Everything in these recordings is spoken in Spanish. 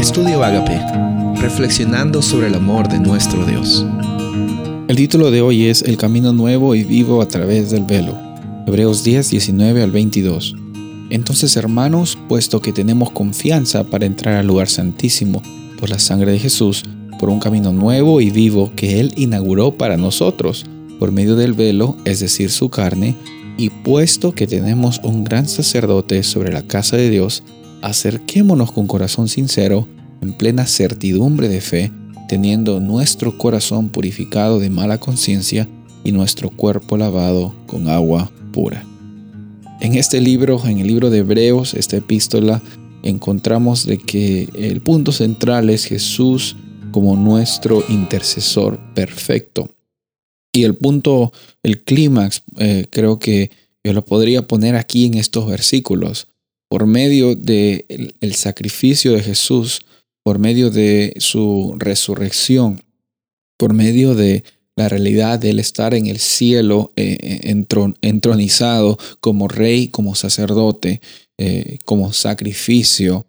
Estudio Agape, reflexionando sobre el amor de nuestro Dios. El título de hoy es El camino nuevo y vivo a través del velo. Hebreos 10, 19 al 22. Entonces, hermanos, puesto que tenemos confianza para entrar al lugar santísimo por la sangre de Jesús, por un camino nuevo y vivo que Él inauguró para nosotros, por medio del velo, es decir, su carne, y puesto que tenemos un gran sacerdote sobre la casa de Dios, acerquémonos con corazón sincero, en plena certidumbre de fe, teniendo nuestro corazón purificado de mala conciencia y nuestro cuerpo lavado con agua pura. En este libro, en el libro de Hebreos, esta epístola, encontramos de que el punto central es Jesús como nuestro intercesor perfecto. Y el punto, el clímax, eh, creo que yo lo podría poner aquí en estos versículos. Por medio del de el sacrificio de Jesús, por medio de su resurrección, por medio de la realidad de él estar en el cielo eh, eh, entronizado como rey, como sacerdote, eh, como sacrificio.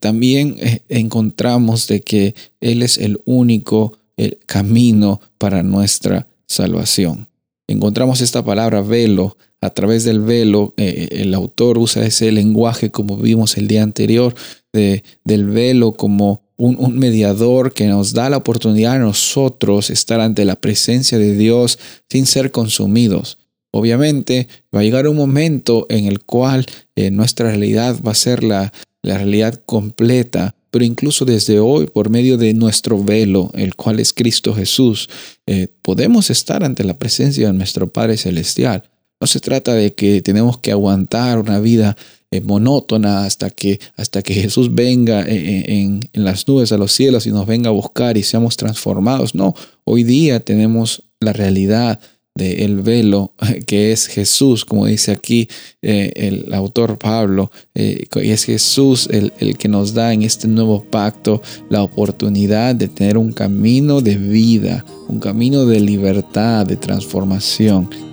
también encontramos de que Él es el único camino para nuestra salvación. Encontramos esta palabra velo. A través del velo, el autor usa ese lenguaje como vimos el día anterior, de, del velo como un, mediador que nos da la oportunidad a nosotros estar ante la presencia de Dios sin ser consumidos. Obviamente va a llegar un momento en el cual eh, nuestra realidad va a ser la, la realidad completa, pero incluso desde hoy, por medio de nuestro velo, el cual es Cristo Jesús, eh, podemos estar ante la presencia de nuestro Padre Celestial. No se trata de que tenemos que aguantar una vida eh, monótona hasta que, hasta que Jesús venga en, en, las nubes a los cielos y nos venga a buscar y seamos transformados. No, hoy día tenemos la realidad del velo que es Jesús, como dice aquí eh, el autor Pablo, eh, y es Jesús el, el, que nos da en este nuevo pacto la oportunidad de tener un camino de vida, un camino de libertad, de transformación.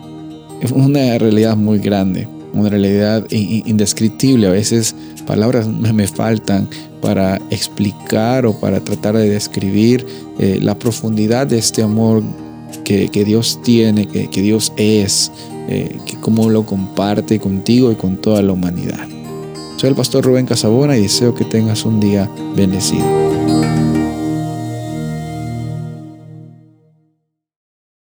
Es una realidad muy grande una realidad indescriptible. A veces palabras me faltan para explicar o para tratar de describir eh, la profundidad de este amor que, Dios tiene, que, Dios es, eh, que cómo lo comparte contigo y con toda la humanidad. Soy el pastor Rubén Casabona y deseo que tengas un día bendecido.